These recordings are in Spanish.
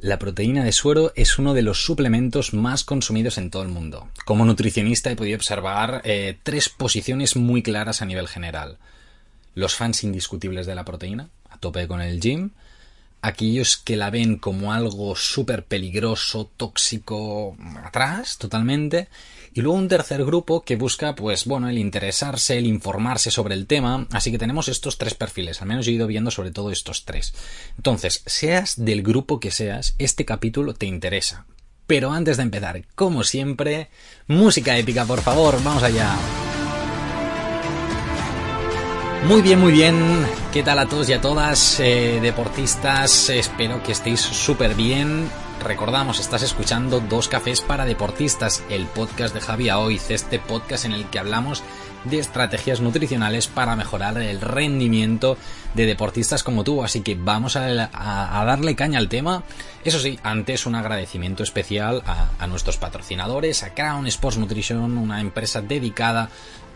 La proteína de suero es uno de los suplementos más consumidos en todo el mundo. Como nutricionista he podido observar eh, tres posiciones muy claras a nivel general. Los fans indiscutibles de la proteína, a tope con el gym, aquellos que la ven como algo súper peligroso, tóxico, atrás totalmente, y luego un tercer grupo que busca, pues bueno, el interesarse, el informarse sobre el tema, así que tenemos estos tres perfiles, al menos he ido viendo sobre todo estos tres. Entonces, seas del grupo que seas, este capítulo te interesa. Pero antes de empezar, como siempre, música épica, por favor, vamos allá. Muy bien, muy bien. ¿Qué tal a todos y a todas, eh, deportistas? Espero que estéis súper bien. Recordamos, estás escuchando Dos Cafés para Deportistas, el podcast de Javi Oiz, este podcast en el que hablamos de estrategias nutricionales para mejorar el rendimiento de deportistas como tú. Así que vamos a, darle caña al tema. Eso sí, antes un agradecimiento especial a, a nuestros patrocinadores, a Crown Sports Nutrition, una empresa dedicada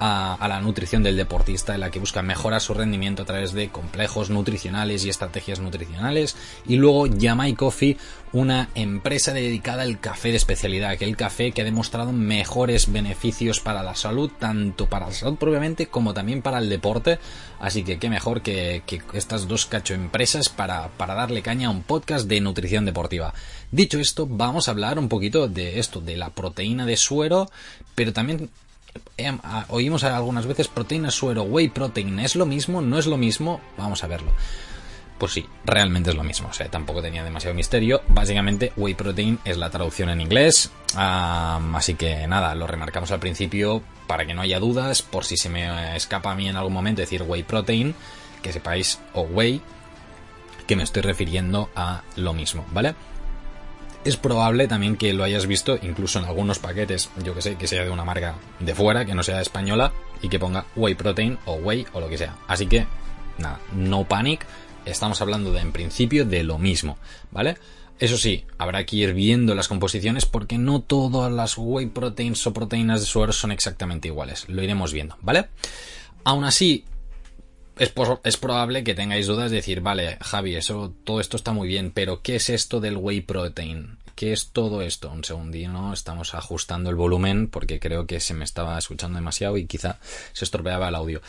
a, la nutrición del deportista en la que busca mejorar su rendimiento a través de complejos nutricionales y estrategias nutricionales. Y luego Yamai Coffee, una empresa dedicada al café de especialidad, aquel café que ha demostrado mejores beneficios para la salud, tanto para la salud propiamente como también para el deporte. Así que qué mejor que, estas dos cacho empresas para, para darle caña a un podcast de nutrición deportiva. Dicho esto, vamos a hablar un poquito de esto, de la proteína de suero, pero también oímos algunas veces proteína suero, whey protein, ¿es lo mismo? ¿No es lo mismo? Vamos a verlo. Pues sí, realmente es lo mismo, o sea, tampoco tenía demasiado misterio. Básicamente, whey protein es la traducción en inglés, así que nada, lo remarcamos al principio para que no haya dudas, por si se me escapa a mí en algún momento decir whey protein, que sepáis, o whey, que me estoy refiriendo a lo mismo, ¿vale? Es probable también que lo hayas visto incluso en algunos paquetes, yo que sé, que sea de una marca de fuera, que no sea española y que ponga whey protein o whey o lo que sea. Así que, nada, no panic, estamos hablando de en principio de lo mismo, ¿vale? Eso sí, habrá que ir viendo las composiciones porque no todas las whey proteins o proteínas de suero son exactamente iguales. Lo iremos viendo, ¿vale? Aún así, es, probable que tengáis dudas de decir, vale, Javi, eso, todo esto está muy bien, pero ¿qué es esto del whey protein? ¿Qué es todo esto? Un segundino, estamos ajustando el volumen porque creo que se me estaba escuchando demasiado y quizá se estropeaba el audio.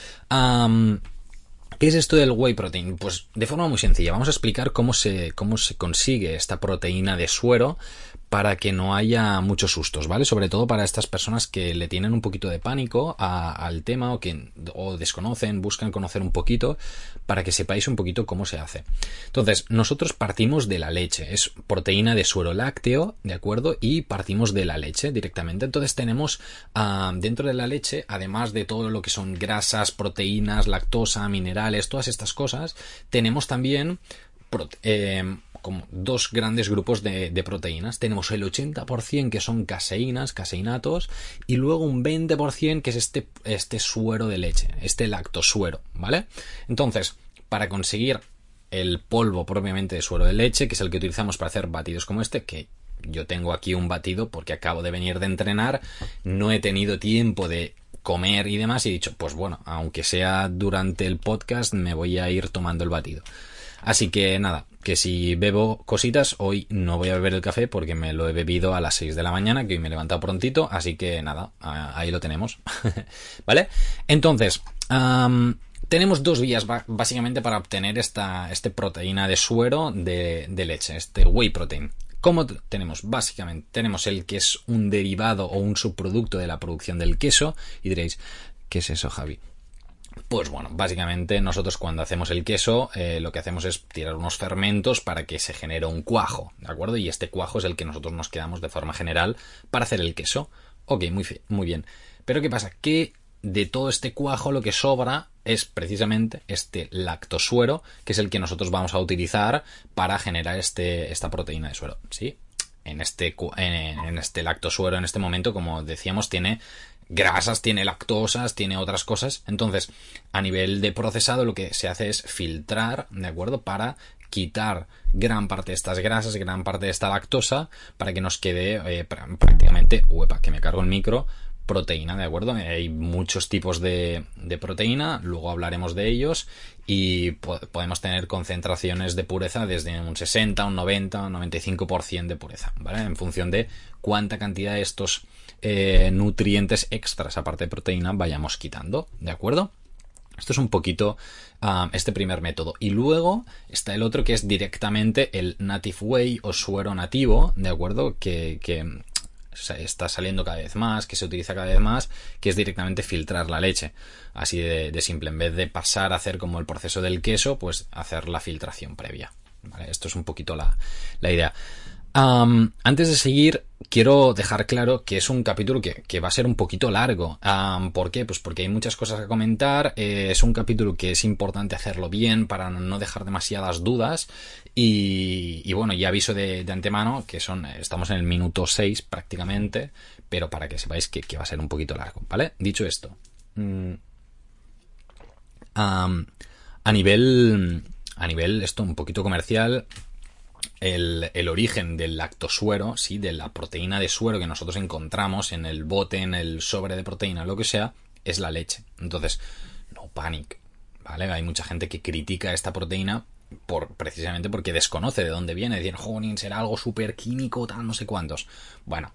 ¿Qué es esto del whey protein? Pues de forma muy sencilla, vamos a explicar cómo se, cómo se consigue esta proteína de suero para que no haya muchos sustos, ¿vale? Sobre todo para estas personas que le tienen un poquito de pánico al tema o que o desconocen, buscan conocer un poquito para que sepáis un poquito cómo se hace. Entonces, nosotros partimos de la leche, es proteína de suero lácteo, ¿de acuerdo? Y partimos de la leche directamente. Entonces tenemos ah, dentro de la leche, además de todo lo que son grasas, proteínas, lactosa, minerales, todas estas cosas, tenemos también eh, como dos grandes grupos de, proteínas. Tenemos el 80% que son caseínas, caseinatos, y luego un 20% que es este, este suero de leche, este lactosuero, ¿vale? Entonces, para conseguir el polvo propiamente de suero de leche, que es el que utilizamos para hacer batidos como este, que yo tengo aquí un batido porque acabo de venir de entrenar, no he tenido tiempo de comer y demás y he dicho, pues bueno, aunque sea durante el podcast, me voy a ir tomando el batido. Así que nada, que si bebo cositas, hoy no voy a beber el café porque me lo he bebido a las 6 de la mañana, que hoy me he levantado prontito, así que nada, ahí lo tenemos. ¿Vale? Entonces, tenemos dos vías básicamente para obtener esta, este proteína de suero de, de leche, este whey protein. ¿Cómo tenemos? Básicamente tenemos el que es un derivado o un subproducto de la producción del queso y diréis, ¿qué es eso, Javi? Pues bueno, básicamente nosotros cuando hacemos el queso eh, lo que hacemos es tirar unos fermentos para que se genere un cuajo, ¿de acuerdo? Y este cuajo es el que nosotros nos quedamos de forma general para hacer el queso. Ok, muy, muy bien. Pero ¿qué pasa? Que de todo este cuajo lo que sobra es precisamente este lactosuero, que es el que nosotros vamos a utilizar para generar este, esta proteína de suero, ¿sí? En este, en este lactosuero, en este momento, como decíamos, tiene grasas, tiene lactosas, tiene otras cosas. Entonces, a nivel de procesado, lo que se hace es filtrar, ¿de acuerdo? Para quitar gran parte de estas grasas, gran parte de esta lactosa, para que nos quede eh, prácticamente, uepa, que me cargo el micro, proteína, ¿de acuerdo? Hay muchos tipos de, proteína, luego hablaremos de ellos y podemos tener concentraciones de pureza desde un 60, un 90, un 95% de pureza, ¿vale? En función de cuánta cantidad de estos eh, nutrientes extras, aparte de proteína, vayamos quitando, ¿de acuerdo? Esto es un poquito ah, este primer método. Y luego está el otro que es directamente el Native Way o suero nativo, ¿de acuerdo? Que, está saliendo cada vez más, que se utiliza cada vez más, que es directamente filtrar la leche. Así de, simple. En vez de pasar a hacer como el proceso del queso, pues hacer la filtración previa. Esto es un poquito la, la idea antes de seguir, quiero dejar claro que es un capítulo que, va a ser un poquito largo. ¿Por qué? Pues porque hay muchas cosas que comentar. Eh, es un capítulo que es importante hacerlo bien para no dejar demasiadas dudas. Y, bueno, ya aviso de, antemano que son, estamos en el minuto 6 prácticamente, pero para que sepáis que, va a ser un poquito largo, ¿vale? Dicho esto, mm, a nivel, a nivel esto un poquito comercial, el, origen del lactosuero, ¿sí? de la proteína de suero que nosotros encontramos en el bote, en el sobre de proteína, lo que sea, es la leche. Entonces, no panic, ¿vale? Hay mucha gente que critica esta proteína por, precisamente porque desconoce de dónde viene. Dicen, joder, será algo súper químico, tal, no sé cuántos. Bueno,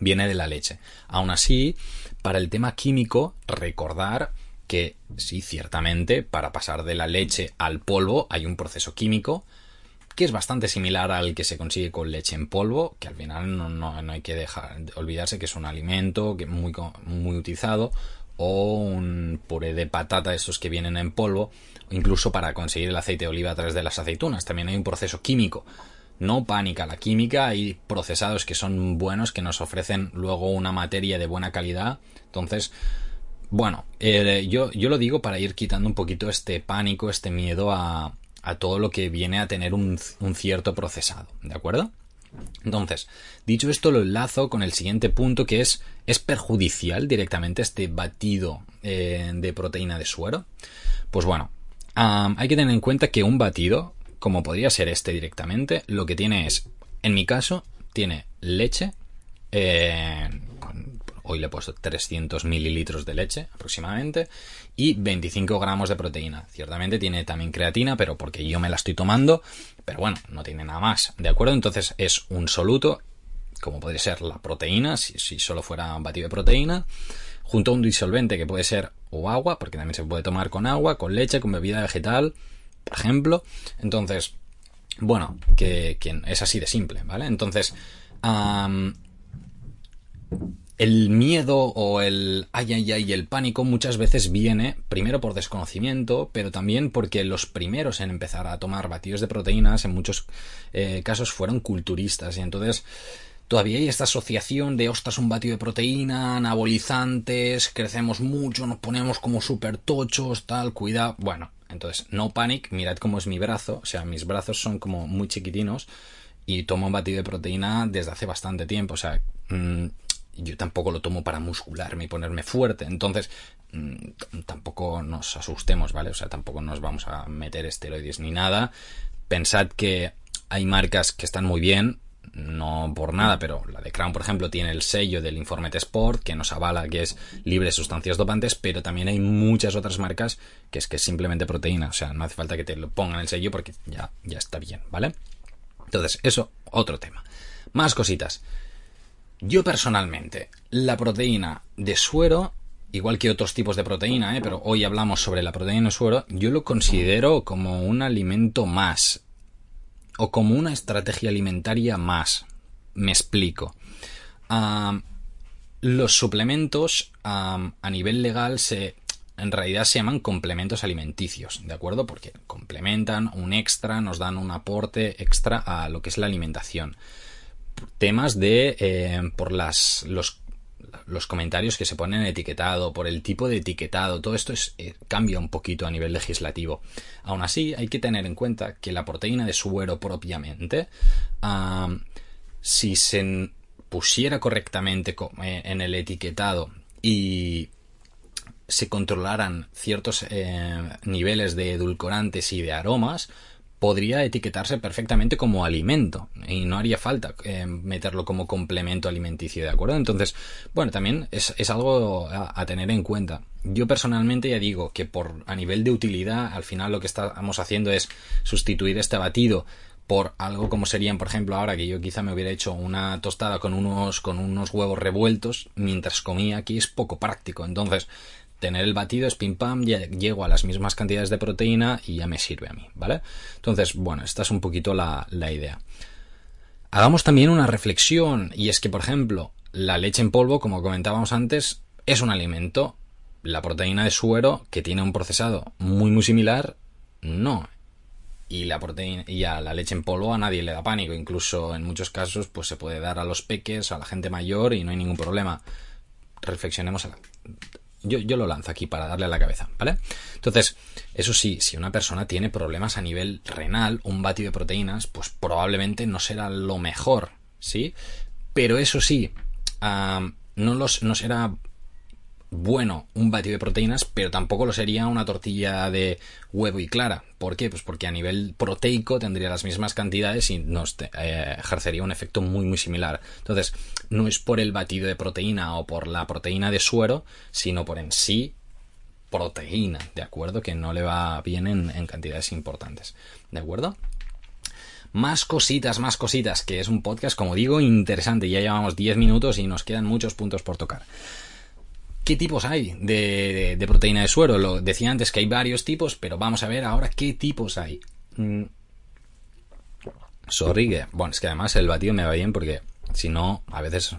viene de la leche. Aún así, para el tema químico, recordar que sí, ciertamente, para pasar de la leche al polvo hay un proceso químico que es bastante similar al que se consigue con leche en polvo, que al final no, hay que dejar olvidarse que es un alimento que muy, muy utilizado, o un puré de patata, estos que vienen en polvo, incluso para conseguir el aceite de oliva a través de las aceitunas. También hay un proceso químico. No pánica la química, hay procesados que son buenos, que nos ofrecen luego una materia de buena calidad. Entonces, bueno, eh, yo, yo lo digo para ir quitando un poquito este pánico, este miedo a, a todo lo que viene a tener un, cierto procesado, ¿de acuerdo? Entonces, dicho esto, lo enlazo con el siguiente punto que es, ¿es perjudicial directamente este batido eh, de proteína de suero? Pues bueno, hay que tener en cuenta que un batido, como podría ser este directamente, lo que tiene es, en mi caso, tiene leche, eh, hoy le he puesto 300 mililitros de leche aproximadamente y 25 gramos de proteína. Ciertamente tiene también creatina, pero porque yo me la estoy tomando, pero bueno, no tiene nada más, ¿de acuerdo? Entonces es un soluto, como podría ser la proteína, si, si solo fuera un batido de proteína, junto a un disolvente que puede ser o agua, porque también se puede tomar con agua, con leche, con bebida vegetal, por ejemplo. Entonces, bueno, que, es así de simple, ¿vale? Entonces, el miedo o el ay ay ay el pánico muchas veces viene primero por desconocimiento, pero también porque los primeros en empezar a tomar batidos de proteínas en muchos eh, casos fueron culturistas. Y entonces todavía hay esta asociación de ostras un batido de proteína, anabolizantes, crecemos mucho, nos ponemos como súper tochos, tal, cuidado, bueno, entonces no panic, mirad cómo es mi brazo, o sea, mis brazos son como muy chiquitinos y tomo un batido de proteína desde hace bastante tiempo, o sea, mm, yo tampoco lo tomo para muscularme y ponerme fuerte. Entonces, mm, tampoco nos asustemos, ¿vale? O sea, tampoco nos vamos a meter esteroides ni nada. Pensad que hay marcas que están muy bien, no por nada, pero la de Crown, por ejemplo, tiene el sello del Informe Sport que nos avala que es libre de sustancias dopantes, pero también hay muchas otras marcas que es que es simplemente proteína, o sea, no hace falta que te lo pongan el sello porque ya, ya está bien, ¿vale? Entonces, eso, otro tema. Más cositas. Yo personalmente, la proteína de suero, igual que otros tipos de proteína, ¿eh? pero hoy hablamos sobre la proteína de suero, yo lo considero como un alimento más o como una estrategia alimentaria más. Me explico. los suplementos a nivel legal se en realidad se llaman complementos alimenticios, ¿de acuerdo? Porque complementan un extra, nos dan un aporte extra a lo que es la alimentación temas de eh, por las los, comentarios que se ponen en etiquetado, por el tipo de etiquetado, todo esto es, eh, cambia un poquito a nivel legislativo. Aún así, hay que tener en cuenta que la proteína de suero propiamente, si se pusiera correctamente eh, en el etiquetado y se controlaran ciertos niveles de edulcorantes y de aromas, podría etiquetarse perfectamente como alimento. y no haría falta eh, meterlo como complemento alimenticio, ¿de acuerdo? Entonces, bueno, también es, algo a, tener en cuenta. Yo personalmente ya digo que por a nivel de utilidad, al final lo que estamos haciendo es sustituir este batido por algo como serían, por ejemplo, ahora que yo quizá me hubiera hecho una tostada con unos, con unos huevos revueltos mientras comía aquí es poco práctico. Entonces, tener el batido es pim pam, ya llego a las mismas cantidades de proteína y ya me sirve a mí, ¿vale? Entonces, bueno, esta es un poquito la, idea. Hagamos también una reflexión, y es que, por ejemplo, la leche en polvo, como comentábamos antes, es un alimento. La proteína de suero, que tiene un procesado muy muy similar, no y la proteína y a la leche en polvo a nadie le da pánico incluso en muchos casos pues se puede dar a los peques a la gente mayor y no hay ningún problema reflexionemos a la... yo, yo lo lanzo aquí para darle a la cabeza vale entonces eso sí si una persona tiene problemas a nivel renal un batido de proteínas pues probablemente no será lo mejor sí pero eso sí no los no será bueno un batido de proteínas, pero tampoco lo sería una tortilla de huevo y clara. ¿Por qué? Pues porque a nivel proteico tendría las mismas cantidades y nos eh, ejercería un efecto muy muy similar. Entonces, no es por el batido de proteína o por la proteína de suero, sino por en sí proteína, ¿de acuerdo? Que no le va bien en, en cantidades importantes, ¿de acuerdo? Más cositas, más cositas, que es un podcast, como digo, interesante. Ya llevamos 10 minutos y nos quedan muchos puntos por tocar. ¿Qué tipos hay de, proteína de suero? Lo decía antes que hay varios tipos, pero vamos a ver ahora qué tipos hay. Mm. Bueno, es que además el batido me va bien porque si no, a veces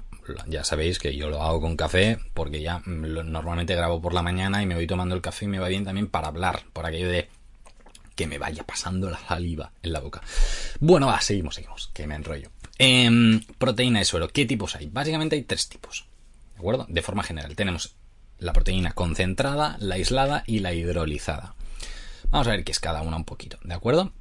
ya sabéis que yo lo hago con café porque ya normalmente grabo por la mañana y me voy tomando el café y me va bien también para hablar, por aquello de que me vaya pasando la saliva en la boca. Bueno, va, seguimos, seguimos, que me enrollo. Em, proteína de suero, ¿qué tipos hay? Básicamente hay tres tipos. ¿De acuerdo? De forma general. Tenemos la proteína concentrada, la aislada y la hidrolizada. Vamos a ver qué es cada una un poquito, ¿de acuerdo?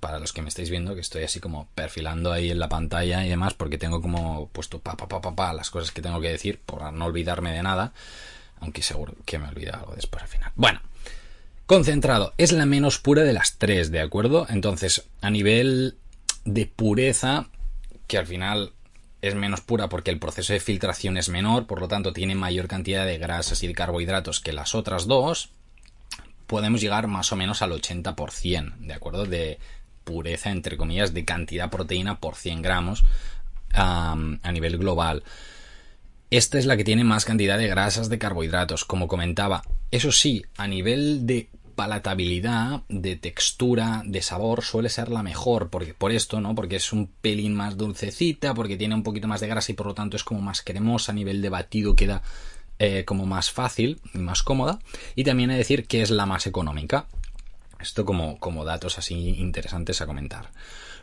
para los que me estáis viendo, que estoy así como perfilando ahí en la pantalla y demás, porque tengo como puesto pa pa pa pa, las cosas que tengo que decir, por no olvidarme de nada, aunque seguro que me olvida algo después al final. Bueno, concentrado es la menos pura de las tres, ¿de acuerdo? Entonces, a nivel de pureza, que al final es menos pura porque el proceso de filtración es menor, por lo tanto tiene mayor cantidad de grasas y de carbohidratos que las otras dos, podemos llegar más o menos al 80%, ¿de acuerdo? De pureza, entre comillas, de cantidad proteína por 100 gramos a nivel global. Esta es la que tiene más cantidad de grasas, de carbohidratos, como comentaba. Eso sí, a nivel de palatabilidad, de textura, de sabor suele ser la mejor, porque, por esto, ¿no? Porque es un pelín más dulcecita, porque tiene un poquito más de grasa y por lo tanto es como más cremosa a nivel de batido, queda eh, como más fácil y más cómoda. Y también he de decir que es la más económica. Esto como, como datos así interesantes a comentar.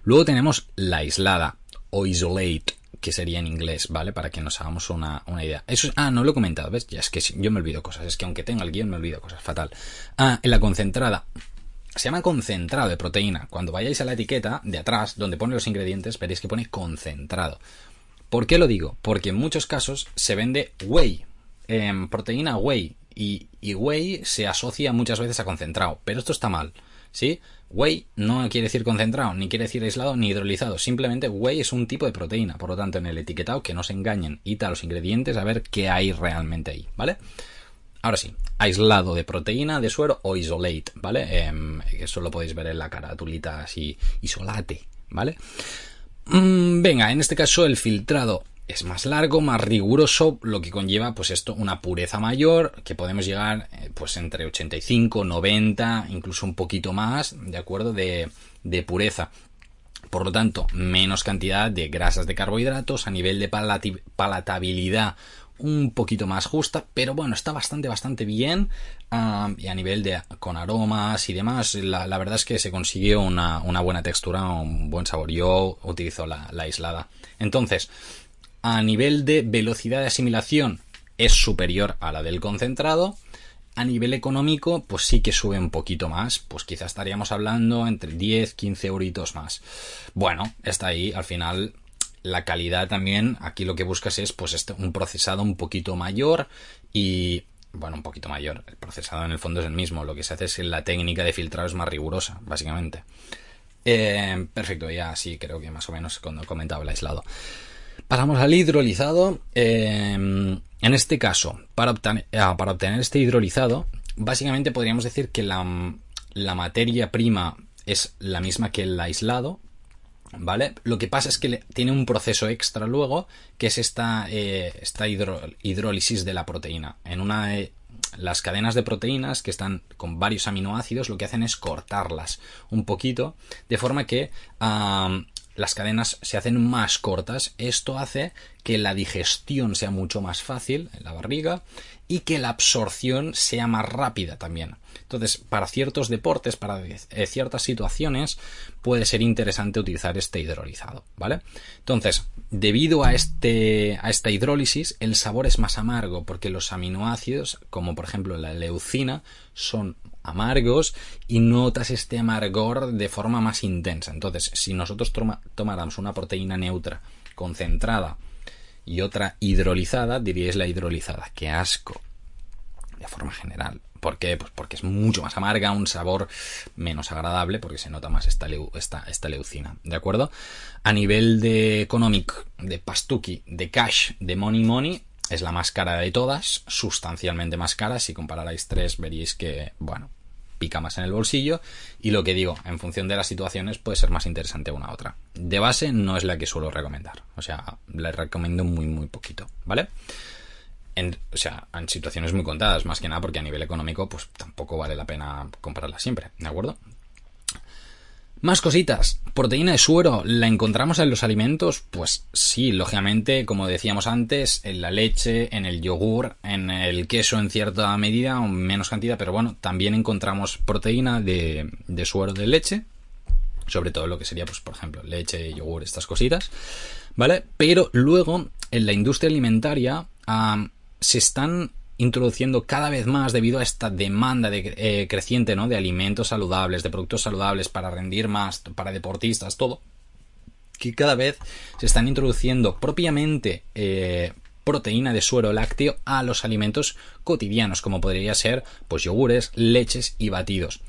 Luego tenemos la aislada o isolate que sería en inglés, ¿vale? Para que nos hagamos una, idea. Eso es, ah, no lo he comentado, ¿ves? Ya es que yo me olvido cosas, es que aunque tenga el guion me olvido cosas, fatal. Ah, en la concentrada. Se llama concentrado de proteína. Cuando vayáis a la etiqueta de atrás, donde pone los ingredientes, veréis que pone concentrado. ¿Por qué lo digo? Porque en muchos casos se vende whey, em, proteína whey, y, y whey se asocia muchas veces a concentrado, pero esto está mal, ¿sí? Whey no quiere decir concentrado, ni quiere decir aislado, ni hidrolizado. Simplemente whey es un tipo de proteína. Por lo tanto, en el etiquetado que no se engañen. y los ingredientes a ver qué hay realmente ahí, ¿vale? Ahora sí, aislado de proteína, de suero o isolate, ¿vale? Em, eso lo podéis ver en la caratulita así, isolate, ¿vale? Mm, venga, en este caso el filtrado es más largo, más riguroso, lo que conlleva pues esto una pureza mayor, que podemos llegar eh, pues entre 85, 90, incluso un poquito más, ¿de acuerdo? De, de pureza. Por lo tanto, menos cantidad de grasas de carbohidratos, a nivel de palatabilidad un poquito más justa, pero bueno, está bastante, bastante bien. y a nivel de con aromas y demás, la, verdad es que se consiguió una, buena textura, un buen sabor. Yo utilizo la, la aislada. Entonces, a nivel de velocidad de asimilación es superior a la del concentrado. A nivel económico, pues sí que sube un poquito más, pues quizás estaríamos hablando entre 10, 15 euritos más. Bueno, está ahí, al final la calidad también, aquí lo que buscas es pues este, un procesado un poquito mayor y bueno, un poquito mayor. El procesado en el fondo es el mismo, lo que se hace es que la técnica de filtrado es más rigurosa, básicamente. Eh, perfecto, ya sí, creo que más o menos cuando comentaba el aislado. Pasamos al hidrolizado. Eh, en este caso, para obtener, ah, para obtener este hidrolizado, básicamente podríamos decir que la, la materia prima es la misma que el aislado, ¿Vale? Lo que pasa es que tiene un proceso extra luego, que es esta, eh, esta hidrólisis de la proteína. En una, eh, las cadenas de proteínas que están con varios aminoácidos lo que hacen es cortarlas un poquito, de forma que las cadenas se hacen más cortas. Esto hace que la digestión sea mucho más fácil en la barriga y que la absorción sea más rápida también. Entonces, para ciertos deportes, para eh, ciertas situaciones, puede ser interesante utilizar este hidrolizado, ¿vale? Entonces, debido a, este, a esta hidrólisis, el sabor es más amargo porque los aminoácidos, como por ejemplo la leucina, son amargos y notas este amargor de forma más intensa. Entonces, si nosotros tomáramos una proteína neutra concentrada y otra hidrolizada, diríais la hidrolizada. ¡Qué asco! De forma general. ¿Por qué? Pues porque es mucho más amarga, un sabor menos agradable, porque se nota más esta, esta, esta leucina. ¿De acuerdo? A nivel de economic, de pastuki, de cash, de money money, es la más cara de todas, sustancialmente más cara. Si compararais tres, veréis que, bueno, pica más en el bolsillo. Y lo que digo, en función de las situaciones, puede ser más interesante una a otra. De base, no es la que suelo recomendar. O sea, la recomiendo muy, muy poquito, ¿vale? En, o sea, en situaciones muy contadas, más que nada porque a nivel económico, pues tampoco vale la pena comprarla siempre, ¿de acuerdo? Más cositas. Proteína de suero, ¿la encontramos en los alimentos? Pues sí, lógicamente, como decíamos antes, en la leche, en el yogur, en el queso en cierta medida o menos cantidad, pero bueno, también encontramos proteína de, suero de leche, sobre todo lo que sería, pues, por ejemplo, leche, yogur, estas cositas, ¿vale? Pero luego, en la industria alimentaria, se están introduciendo cada vez más debido a esta demanda de, eh, creciente ¿no? de alimentos saludables, de productos saludables para rendir más, para deportistas, todo, que cada vez se están introduciendo propiamente eh, proteína de suero lácteo a los alimentos cotidianos, como podría ser pues yogures, leches y batidos.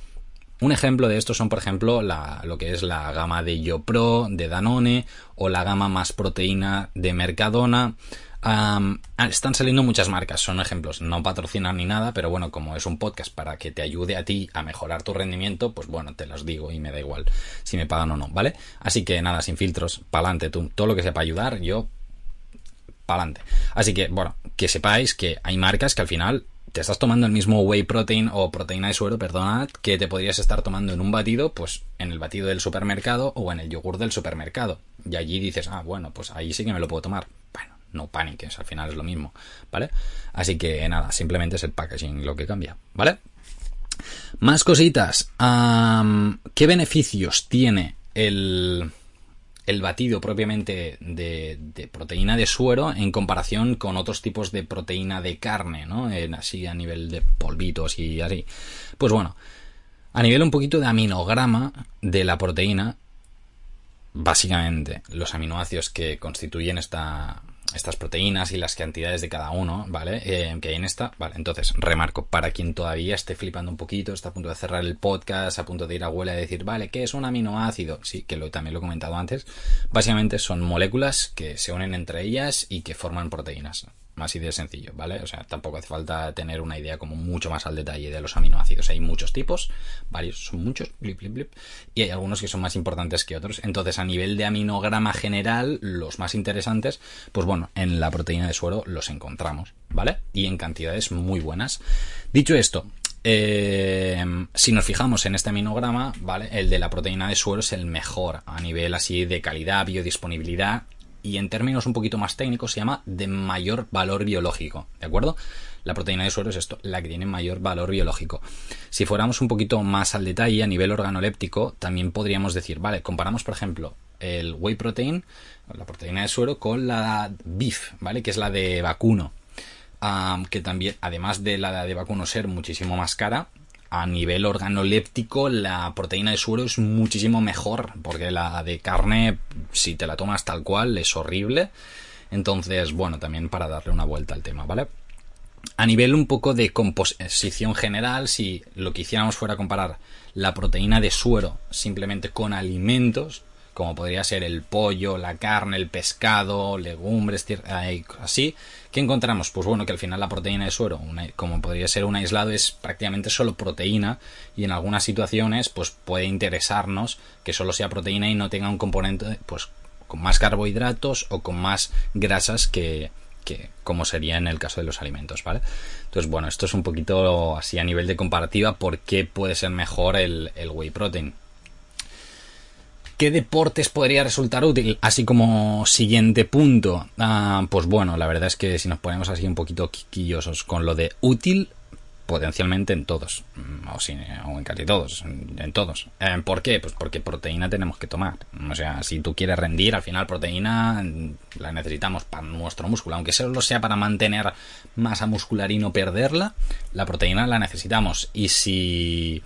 Un ejemplo de esto son, por ejemplo, la, lo que es la gama de YoPro, de Danone, o la gama más proteína de Mercadona, están saliendo muchas marcas, son ejemplos, no patrocinan ni nada, pero bueno, como es un podcast para que te ayude a ti a mejorar tu rendimiento, pues bueno, te los digo y me da igual si me pagan o no, ¿vale? Así que nada, sin filtros, pa'lante, tú, todo lo que sepa ayudar, yo, pa'lante. Así que, bueno, que sepáis que hay marcas que al final te estás tomando el mismo whey protein o proteína de suero, perdonad, que te podrías estar tomando en un batido, pues en el batido del supermercado o en el yogur del supermercado. Y allí dices, ah, bueno, pues ahí sí que me lo puedo tomar. No paniques, al final es lo mismo, ¿vale? Así que nada, simplemente es el packaging lo que cambia, ¿vale? Más cositas. ¿Qué beneficios tiene el, el batido propiamente de, proteína de suero en comparación con otros tipos de proteína de carne, ¿no? Así a nivel de polvitos y así. Pues bueno, a nivel un poquito de aminograma de la proteína, básicamente los aminoácidos que constituyen esta, estas proteínas y las cantidades de cada uno, ¿vale? Eh, que hay en esta, vale, entonces, remarco, para quien todavía esté flipando un poquito, está a punto de cerrar el podcast, a punto de ir a abuela y decir, vale, ¿qué es un aminoácido? Sí, que también lo he comentado antes, básicamente son moléculas que se unen entre ellas y que forman proteínas. Así de sencillo, ¿vale? O sea, tampoco hace falta tener una idea como mucho más al detalle de los aminoácidos. Hay muchos tipos, varios, son muchos, blip, blip, blip, y hay algunos que son más importantes que otros. Entonces, a nivel de aminograma general, los más interesantes, pues bueno, en la proteína de suero los encontramos, ¿vale? Y en cantidades muy buenas. Dicho esto, eh, si nos fijamos en este aminograma, ¿vale? El de la proteína de suero es el mejor a nivel así de calidad, biodisponibilidad y en términos un poquito más técnicos se llama de mayor valor biológico, ¿de acuerdo? La proteína de suero es esto, la que tiene mayor valor biológico. Si fuéramos un poquito más al detalle a nivel organoléptico, también podríamos decir, vale, comparamos por ejemplo el whey protein, la proteína de suero, con la beef, ¿vale? Que es la de vacuno. que también, además de la de vacuno ser muchísimo más cara, a nivel organoléptico la proteína de suero es muchísimo mejor, porque la de carne, si te la tomas tal cual, es horrible. Entonces, bueno, también para darle una vuelta al tema, ¿vale? a nivel un poco de composición general, si lo que hiciéramos fuera comparar la proteína de suero simplemente con alimentos, como podría ser el pollo, la carne, el pescado, legumbres, así, ¿qué encontramos? Pues bueno, que al final la proteína de suero, como podría ser un aislado, es prácticamente solo proteína y en algunas situaciones pues puede interesarnos que solo sea proteína y no tenga un componente pues con más carbohidratos o con más grasas que, como sería en el caso de los alimentos. Entonces, bueno, esto es un poquito así a nivel de comparativa por qué puede ser mejor el whey protein. ¿Qué deportes podría resultar útil? Así como siguiente punto. Ah, pues bueno, la verdad es que si nos ponemos así un poquito quiquillosos con lo de útil, potencialmente en todos, mm, o, en casi todos, en, todos. Eh, ¿Por qué? Pues porque proteína tenemos que tomar. O sea, si tú quieres rendir, al final proteína mm, la necesitamos para nuestro músculo, aunque solo sea para mantener masa muscular y no perderla, la proteína la necesitamos. Y si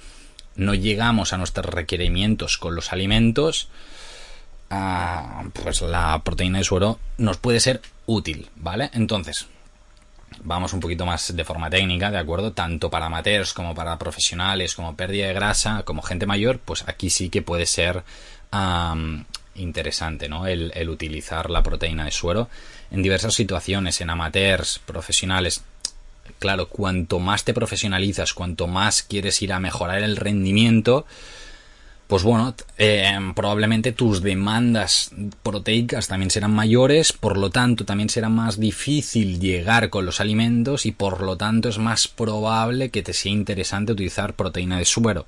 no llegamos a nuestros requerimientos con los alimentos, ah, pues la proteína de suero nos puede ser útil, ¿vale? Entonces, vamos un poquito más de forma técnica, ¿de acuerdo? Tanto para amateurs como para profesionales, como pérdida de grasa, como gente mayor, pues aquí sí que puede ser interesante, ¿no? El, el, utilizar la proteína de suero en diversas situaciones, en amateurs, profesionales. Claro, cuanto más te profesionalizas, cuanto más quieres ir a mejorar el rendimiento, pues bueno, eh, probablemente tus demandas proteicas también serán mayores, por lo tanto también será más difícil llegar con los alimentos y por lo tanto es más probable que te sea interesante utilizar proteína de suero.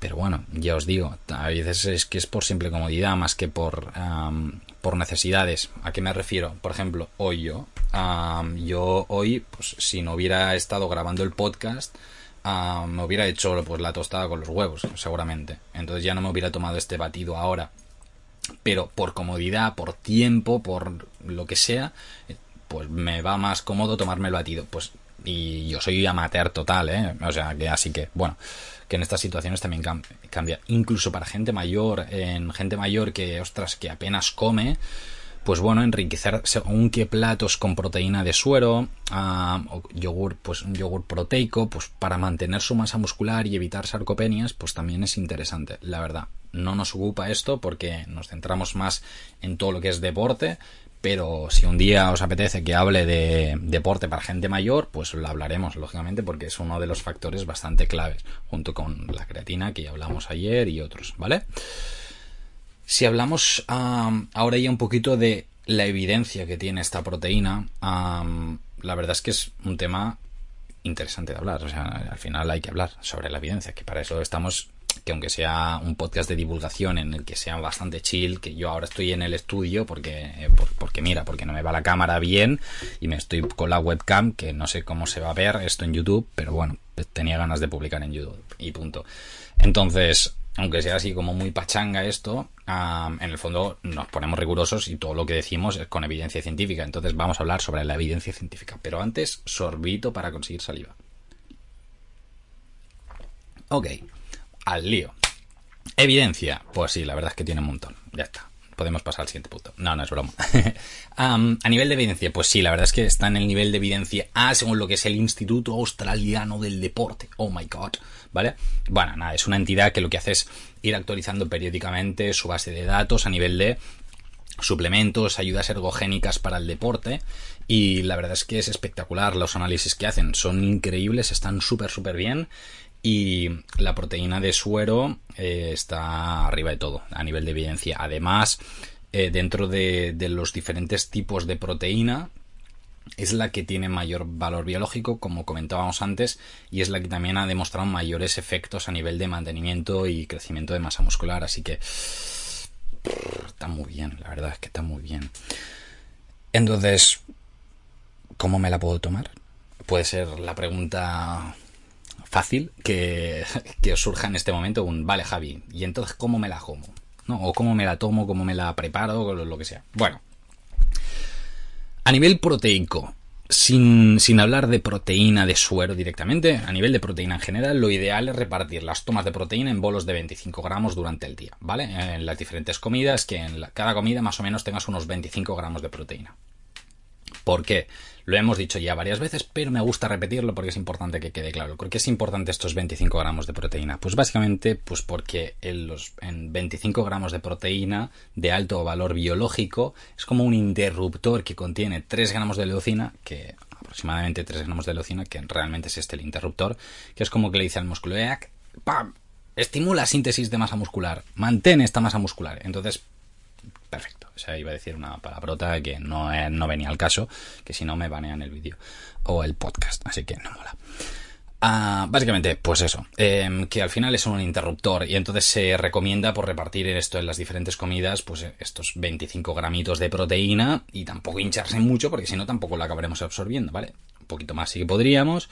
Pero bueno, ya os digo, a veces es que es por simple comodidad más que por, por necesidades. ¿A qué me refiero? Por ejemplo, hoy yo, yo hoy, pues si no hubiera estado grabando el podcast, me hubiera hecho pues la tostada con los huevos, seguramente. Entonces ya no me hubiera tomado este batido ahora. Pero por comodidad, por tiempo, por lo que sea, pues me va más cómodo tomarme el batido. Pues y yo soy amateur total, ¿eh? O sea, que así que, bueno, que en estas situaciones también cambia. Incluso para gente mayor, en gente mayor que, ostras, que apenas come, pues bueno, enriquecer según qué platos con proteína de suero, uh, o yogur, pues un yogur proteico, pues para mantener su masa muscular y evitar sarcopenias, pues también es interesante, la verdad. No nos ocupa esto porque nos centramos más en todo lo que es deporte, pero si un día os apetece que hable de deporte para gente mayor, pues lo hablaremos, lógicamente, porque es uno de los factores bastante claves, junto con la creatina que ya hablamos ayer y otros, ¿vale? Si hablamos ahora ya un poquito de la evidencia que tiene esta proteína, la verdad es que es un tema interesante de hablar. O sea, al final hay que hablar sobre la evidencia, que para eso estamos, que aunque sea un podcast de divulgación en el que sea bastante chill, que yo ahora estoy en el estudio porque, porque mira, porque no me va la cámara bien y me estoy con la webcam, que no sé cómo se va a ver esto en YouTube, pero bueno, tenía ganas de publicar en YouTube y punto. Entonces, aunque sea así como muy pachanga esto, en el fondo nos ponemos rigurosos y todo lo que decimos es con evidencia científica. Entonces vamos a hablar sobre la evidencia científica. Pero antes, sorbito para conseguir saliva. Ok, al lío. Evidencia. Pues sí, la verdad es que tiene un montón. Ya está. Podemos pasar al siguiente punto. No, no es broma. a nivel de evidencia, pues sí, la verdad es que está en el nivel de evidencia A según lo que es el Instituto Australiano del Deporte. Oh my god. ¿Vale? Bueno, nada, es una entidad que lo que hace es ir actualizando periódicamente su base de datos a nivel de suplementos, ayudas ergogénicas para el deporte y la verdad es que es espectacular los análisis que hacen, son increíbles, están súper súper bien y la proteína de suero eh, está arriba de todo a nivel de evidencia. Además, eh, dentro de, los diferentes tipos de proteína es la que tiene mayor valor biológico, como comentábamos antes, y es la que también ha demostrado mayores efectos a nivel de mantenimiento y crecimiento de masa muscular. Así que está muy bien, la verdad es que está muy bien. Entonces, ¿cómo me la puedo tomar? Puede ser la pregunta fácil que, que os surja en este momento un, vale Javi, ¿y entonces cómo me la como? ¿No? O cómo me la tomo, cómo me la preparo, lo que sea. Bueno, a nivel proteico, sin, sin, hablar de proteína de suero directamente, a nivel de proteína en general, lo ideal es repartir las tomas de proteína en bolos de 25 gramos durante el día, ¿vale? En las diferentes comidas, que en cada comida más o menos tengas unos 25 gramos de proteína. ¿Por qué? Lo hemos dicho ya varias veces, pero me gusta repetirlo porque es importante que quede claro. ¿Por qué es importante estos 25 gramos de proteína? Pues básicamente, pues porque en, los, en 25 gramos de proteína de alto valor biológico es como un interruptor que contiene 3 gramos de leucina, que aproximadamente 3 gramos de leucina, que realmente es este el interruptor, que es como que le dice al músculo, ¡pam! Estimula síntesis de masa muscular, mantén esta masa muscular. Entonces, perfecto. O sea, iba a decir una palabrota que no, no venía al caso, que si no me banean el vídeo o el podcast, así que no mola. Ah, básicamente, pues eso, em, que al final es un interruptor y entonces se recomienda por repartir esto en las diferentes comidas, pues estos 25 gramitos de proteína y tampoco hincharse mucho porque si no tampoco lo acabaremos absorbiendo, ¿vale? Un poquito más sí que podríamos.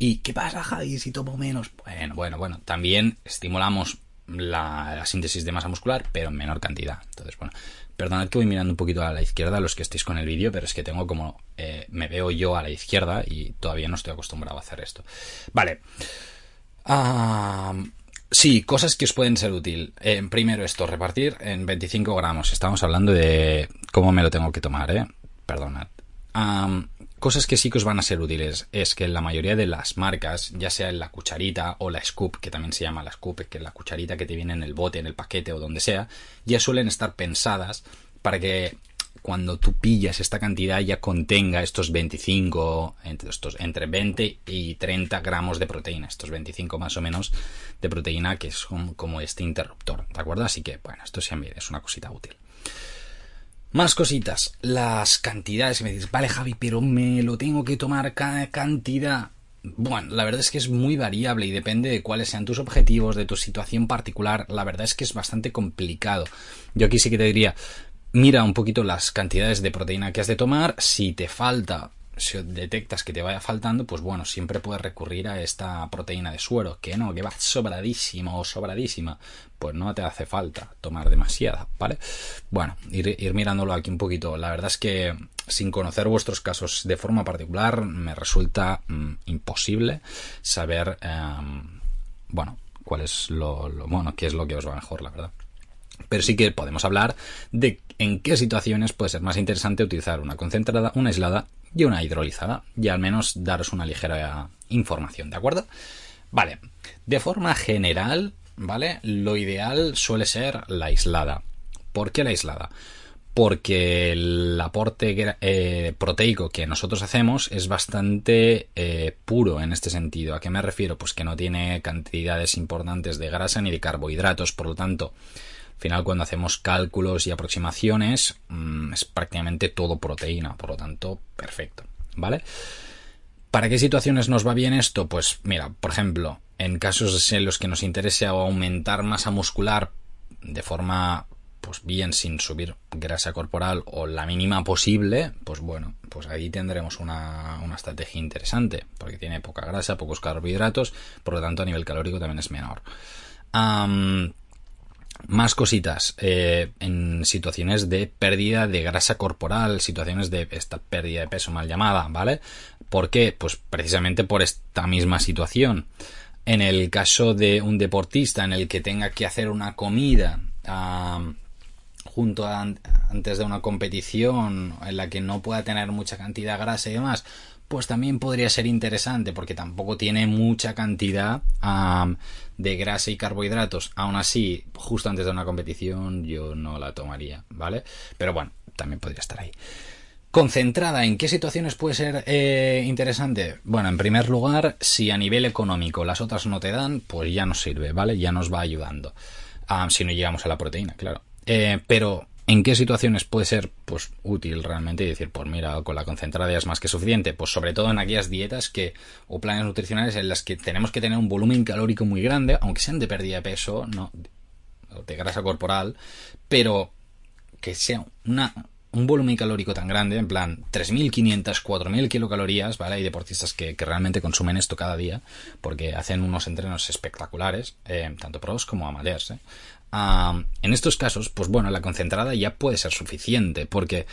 ¿Y qué pasa, Javi, si tomo menos? Bueno, bueno, bueno, también estimulamos la, síntesis de masa muscular, pero en menor cantidad. Entonces, bueno, perdonad que voy mirando un poquito a la izquierda los que estéis con el vídeo, pero es que tengo como eh, me veo yo a la izquierda y todavía no estoy acostumbrado a hacer esto. Vale. sí, cosas que os pueden ser útil. Eh, primero esto, repartir en 25 gramos. Estamos hablando de cómo me lo tengo que tomar, ¿eh? Perdonad. Cosas que sí que os van a ser útiles es que la mayoría de las marcas, ya sea en la cucharita o la scoop, que también se llama la scoop, que es la cucharita que te viene en el bote, en el paquete o donde sea, ya suelen estar pensadas para que cuando tú pillas esta cantidad ya contenga estos 25, entre, estos, entre 20 y 30 gramos de proteína, estos 25 más o menos de proteína que es como este interruptor, ¿de acuerdo? Así que, bueno, esto siempre es una cosita útil. Más cositas. Las cantidades que me dices, vale Javi, pero me lo tengo que tomar cada cantidad. Bueno, la verdad es que es muy variable y depende de cuáles sean tus objetivos, de tu situación particular. La verdad es que es bastante complicado. Yo aquí sí que te diría, mira un poquito las cantidades de proteína que has de tomar. Si te falta si detectas que te vaya faltando, pues bueno, siempre puedes recurrir a esta proteína de suero, que no, que va sobradísimo o sobradísima, pues no te hace falta tomar demasiada, ¿vale? Bueno, ir, mirándolo aquí un poquito. La verdad es que sin conocer vuestros casos de forma particular, me resulta mm, imposible saber, em, bueno, cuál es lo, lo, bueno, qué es lo que os va mejor, la verdad. Pero sí que podemos hablar de en qué situaciones puede ser más interesante utilizar una concentrada, una aislada y una hidrolizada. Y al menos daros una ligera información, ¿de acuerdo? Vale, de forma general, ¿vale? Lo ideal suele ser la aislada. ¿Por qué la aislada? Porque el aporte eh, proteico que nosotros hacemos es bastante eh, puro en este sentido. ¿A qué me refiero? Pues que no tiene cantidades importantes de grasa ni de carbohidratos, por lo tanto, final cuando hacemos cálculos y aproximaciones mm, es prácticamente todo proteína, por lo tanto, perfecto, ¿vale? ¿Para qué situaciones nos va bien esto? Pues mira, por ejemplo, en casos en los que nos interese aumentar masa muscular de forma pues bien sin subir grasa corporal o la mínima posible, pues bueno, pues ahí tendremos una, estrategia interesante, porque tiene poca grasa, pocos carbohidratos, por lo tanto a nivel calórico también es menor. Más cositas eh, en situaciones de pérdida de grasa corporal, situaciones de esta pérdida de peso mal llamada, ¿vale? ¿Por qué? Pues precisamente por esta misma situación. En el caso de un deportista en el que tenga que hacer una comida junto a, antes de una competición en la que no pueda tener mucha cantidad de grasa y demás, pues también podría ser interesante porque tampoco tiene mucha cantidad de grasa y carbohidratos. Aún así, justo antes de una competición yo no la tomaría, ¿vale? Pero bueno, también podría estar ahí. Concentrada, ¿en qué situaciones puede ser eh, interesante? Bueno, en primer lugar, si a nivel económico las otras no te dan, pues ya nos sirve, ¿vale? Ya nos va ayudando. Si no llegamos a la proteína, claro. Eh, pero ¿En qué situaciones puede ser pues útil realmente y decir, pues mira, con la concentrada es más que suficiente? Pues sobre todo en aquellas dietas que o planes nutricionales en las que tenemos que tener un volumen calórico muy grande, aunque sean de pérdida de peso, no de grasa corporal, pero que sea una, un volumen calórico tan grande, en plan 3.500, 4.000 kilocalorías, ¿vale? Hay deportistas que, realmente consumen esto cada día porque hacen unos entrenos espectaculares, eh, tanto pros como amateurs, ¿eh? En estos casos, pues bueno, la concentrada ya puede ser suficiente porque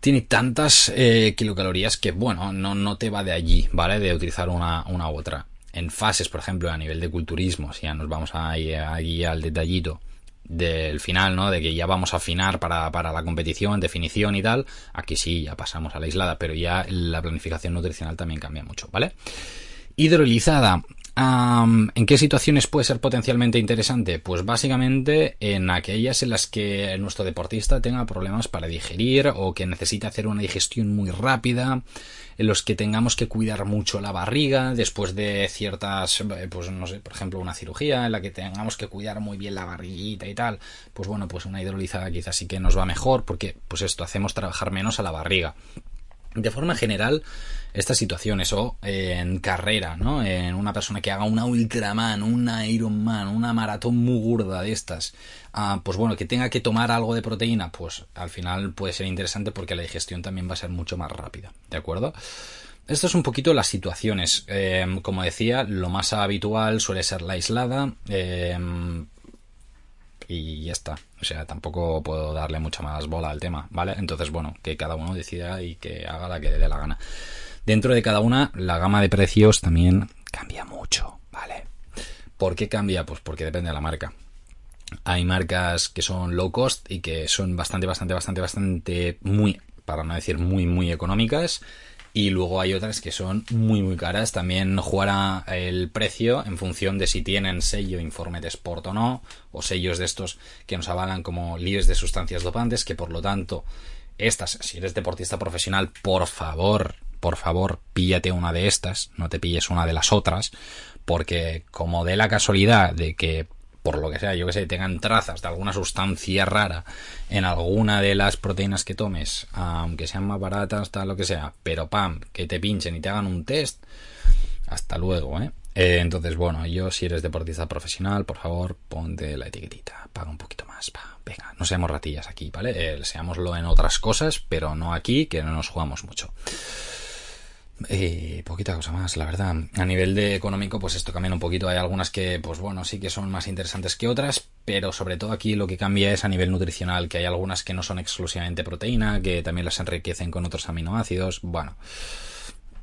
tiene tantas eh, kilocalorías que, bueno, no, no te va de allí, ¿vale? De utilizar una, una u otra. En fases, por ejemplo, a nivel de culturismo, si ya nos vamos ahí, ahí al detallito, del final, ¿no? De que ya vamos a afinar para, para la competición, definición y tal. Aquí sí, ya pasamos a la aislada, pero ya la planificación nutricional también cambia mucho, ¿vale? Hidrolizada. ¿En qué situaciones puede ser potencialmente interesante? Pues básicamente en aquellas en las que nuestro deportista tenga problemas para digerir o que necesite hacer una digestión muy rápida, en los que tengamos que cuidar mucho la barriga después de ciertas, eh, pues no sé, por ejemplo, una cirugía en la que tengamos que cuidar muy bien la barriguita y tal, pues bueno, pues una hidrolizada quizás sí que nos va mejor porque pues esto hacemos trabajar menos a la barriga. De forma general, estas situaciones o en carrera, ¿no? En una persona que haga una Ultraman, una Ironman, una maratón muy gorda de estas, ah, pues bueno, que tenga que tomar algo de proteína, pues al final puede ser interesante porque la digestión también va a ser mucho más rápida, ¿de acuerdo? Esto es un poquito las situaciones. Em, como decía, lo más habitual suele ser la aislada. Em, y ya está. O sea, tampoco puedo darle mucha más bola al tema, ¿vale? Entonces, bueno, que cada uno decida y que haga la que le dé la gana. Dentro de cada una, la gama de precios también cambia mucho, ¿vale? ¿Por qué cambia? Pues porque depende de la marca. Hay marcas que son low cost y que son bastante, bastante, bastante, bastante muy, para no decir muy, muy económicas. Y luego hay otras que son muy, muy caras. También jugará el precio en función de si tienen sello informe de sport o no, o sellos de estos que nos avalan como libres de sustancias dopantes, que por lo tanto, estas, si eres deportista profesional, por favor, por favor, píllate una de estas, no te pilles una de las otras, porque como de la casualidad de que por lo que sea, yo que sé, tengan trazas de alguna sustancia rara en alguna de las proteínas que tomes, aunque sean más baratas, tal lo que sea, pero pam, que te pinchen y te hagan un test, hasta luego, ¿eh? eh entonces, bueno, yo si eres deportista profesional, por favor, ponte la etiquetita, paga un poquito más, pa, venga, no seamos ratillas aquí, ¿vale? Eh, seámoslo en otras cosas, pero no aquí, que no nos jugamos mucho. Y poquita cosa más, la verdad. A nivel de económico, pues esto cambia un poquito. Hay algunas que, pues bueno, sí que son más interesantes que otras, pero sobre todo aquí lo que cambia es a nivel nutricional, que hay algunas que no son exclusivamente proteína, que también las enriquecen con otros aminoácidos. Bueno,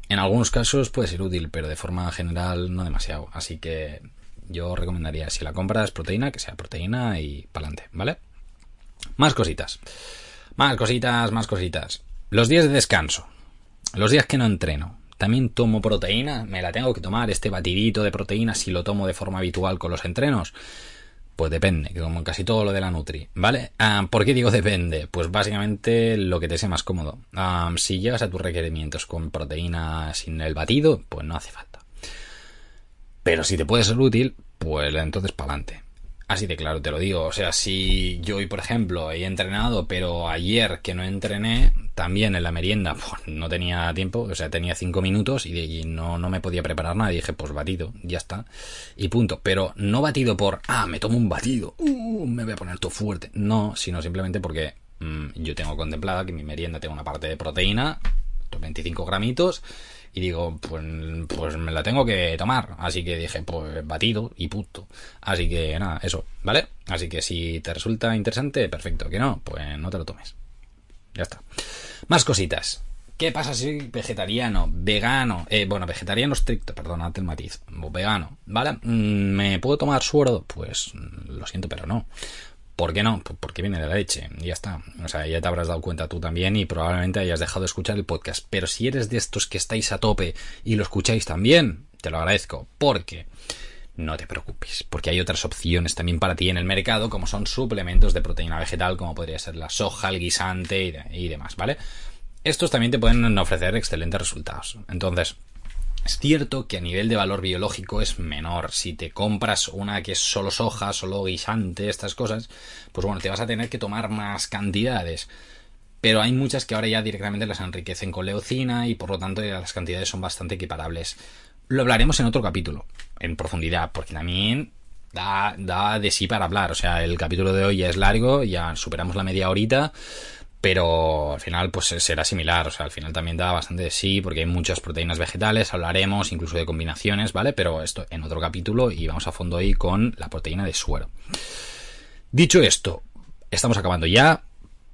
en algunos casos puede ser útil, pero de forma general no demasiado. Así que yo recomendaría, si la compras proteína, que sea proteína y pa'lante, ¿vale? Más cositas. Más cositas, más cositas. Los días de descanso. Los días que no entreno, también tomo proteína, me la tengo que tomar, este batidito de proteína, si lo tomo de forma habitual con los entrenos. Pues depende, como en casi todo lo de la Nutri, ¿vale? Ah, ¿Por qué digo depende? Pues básicamente lo que te sea más cómodo. Ah, si llegas a tus requerimientos con proteína sin el batido, pues no hace falta. Pero si te puede ser útil, pues entonces para adelante. Así de claro, te lo digo. O sea, si yo hoy, por ejemplo, he entrenado, pero ayer que no entrené, también en la merienda, pues, no tenía tiempo, o sea, tenía cinco minutos y, no, no me podía preparar nada. Y dije, pues batido, ya está. Y punto. Pero no batido por, ah, me tomo un batido, uh, me voy a poner todo fuerte. No, sino simplemente porque mm, yo tengo contemplada que mi merienda tenga una parte de proteína, 25 gramitos, y digo, pues, pues me la tengo que tomar. Así que dije, pues batido y punto. Así que nada, eso, ¿vale? Así que si te resulta interesante, perfecto. Que no, pues no te lo tomes. Ya está. Más cositas. ¿Qué pasa si vegetariano, vegano, eh, bueno, vegetariano estricto, perdonad el matiz, vegano, ¿vale? Mm, ¿Me puedo tomar suero? Pues lo siento, pero no. ¿Por qué no? Pues porque viene de la leche y ya está. O sea, ya te habrás dado cuenta tú también y probablemente hayas dejado de escuchar el podcast. Pero si eres de estos que estáis a tope y lo escucháis también, te lo agradezco. Porque no te preocupes, porque hay otras opciones también para ti en el mercado, como son suplementos de proteína vegetal, como podría ser la soja, el guisante y, y demás, ¿vale? Estos también te pueden ofrecer excelentes resultados. Entonces, es cierto que a nivel de valor biológico es menor. Si te compras una que es solo soja, solo guisante, estas cosas, pues bueno, te vas a tener que tomar más cantidades. Pero hay muchas que ahora ya directamente las enriquecen con leucina y por lo tanto las cantidades son bastante equiparables. Lo hablaremos en otro capítulo, en profundidad, porque también da, da de sí para hablar. O sea, el capítulo de hoy ya es largo, ya superamos la media horita pero al final pues será similar, o sea, al final también da bastante de sí, porque hay muchas proteínas vegetales, hablaremos incluso de combinaciones, ¿vale? Pero esto en otro capítulo y vamos a fondo ahí con la proteína de suero. Dicho esto, estamos acabando ya.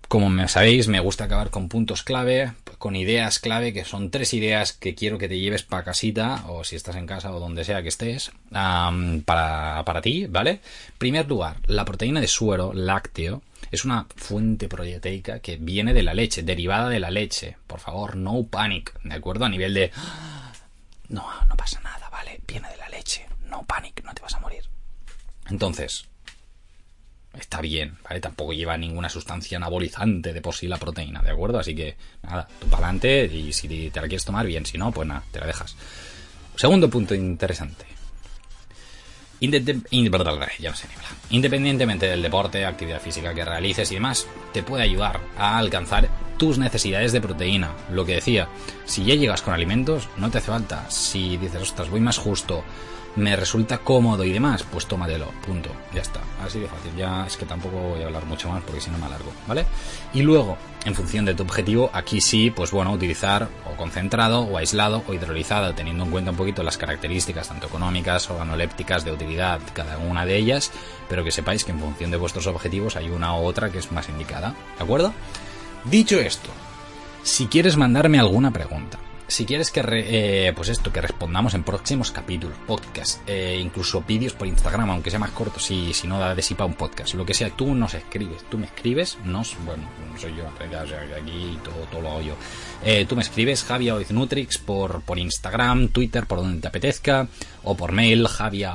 Como me sabéis, me gusta acabar con puntos clave, con ideas clave, que son tres ideas que quiero que te lleves para casita, o si estás en casa o donde sea que estés, para, para ti, ¿vale? Primer lugar, la proteína de suero lácteo es una fuente proteica que viene de la leche, derivada de la leche. Por favor, no panic, ¿de acuerdo? A nivel de... No, no pasa nada, ¿vale? Viene de la leche. No panic, no te vas a morir. Entonces, está bien, ¿vale? Tampoco lleva ninguna sustancia anabolizante de por sí la proteína, ¿de acuerdo? Así que, nada, tú para adelante y si te la quieres tomar, bien, si no, pues nada, te la dejas. Segundo punto interesante. Independientemente del deporte, actividad física que realices y demás, te puede ayudar a alcanzar tus necesidades de proteína. Lo que decía, si ya llegas con alimentos, no te hace falta. Si dices, ostras, voy más justo, me resulta cómodo y demás, pues tómatelo, punto, ya está, así de fácil, ya es que tampoco voy a hablar mucho más porque si no me alargo, ¿vale? Y luego, en función de tu objetivo, aquí sí, pues bueno, utilizar o concentrado o aislado o hidrolizado, teniendo en cuenta un poquito las características tanto económicas o analépticas de utilidad, cada una de ellas, pero que sepáis que en función de vuestros objetivos hay una u otra que es más indicada, ¿de acuerdo? Dicho esto, si quieres mandarme alguna pregunta, si quieres que, eh, pues esto, que respondamos en próximos capítulos, podcast, eh, incluso vídeos por Instagram, aunque sea más corto, si, si no da de un podcast, lo que sea, tú nos escribes, tú me escribes, nos, bueno, no soy yo aquí todo, todo lo hago yo. Eh, tú me escribes Javia Nutrix por, por Instagram, Twitter, por donde te apetezca, o por mail, Javia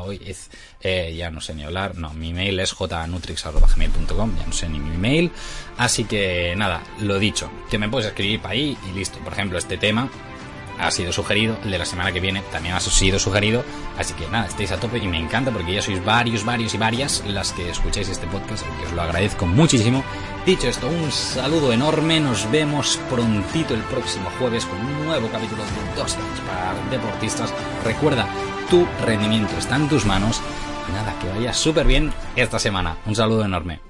eh, ya no sé ni hablar, no, mi mail es jnutrix.gmail.com, ya no sé ni mi mail, así que nada, lo dicho, que me puedes escribir para ahí y listo, por ejemplo, este tema ha sido sugerido, el de la semana que viene también ha sido sugerido, así que nada, estáis a tope y me encanta porque ya sois varios, varios y varias las que escucháis este podcast, que os lo agradezco muchísimo. Dicho esto, un saludo enorme, nos vemos prontito el próximo jueves con un nuevo capítulo de Dos para Deportistas. Recuerda, tu rendimiento está en tus manos nada, que vaya súper bien esta semana. Un saludo enorme.